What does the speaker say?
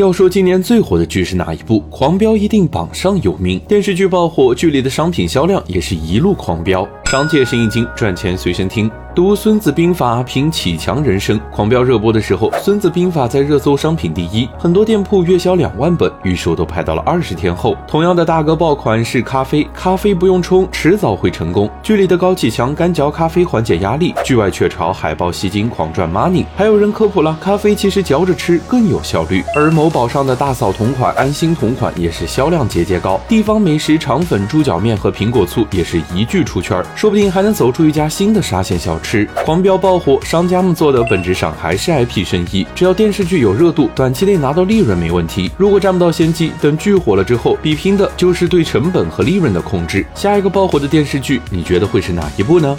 要说今年最火的剧是哪一部，《狂飙》一定榜上有名。电视剧爆火，剧里的商品销量也是一路狂飙。商界生意经，赚钱随身听。读《孙子兵法》，品启强人生。狂飙热播的时候，《孙子兵法》在热搜商品第一，很多店铺月销两万本，预售都排到了二十天后。同样的大哥爆款是咖啡，咖啡不用冲，迟早会成功。剧里的高启强干嚼咖啡缓解压力，剧外雀巢海豹吸金狂赚 money。还有人科普了，咖啡其实嚼着吃更有效率。而某宝上的大嫂同款、安心同款也是销量节节高。地方美食肠粉、猪脚面和苹果醋也是一句出圈，说不定还能走出一家新的沙县小吃。狂飙爆火，商家们做的本质上还是 IP 生意，只要电视剧有热度，短期内拿到利润没问题。如果占不到先机，等剧火了之后，比拼的就是对成本和利润的控制。下一个爆火的电视剧，你觉得会是哪一部呢？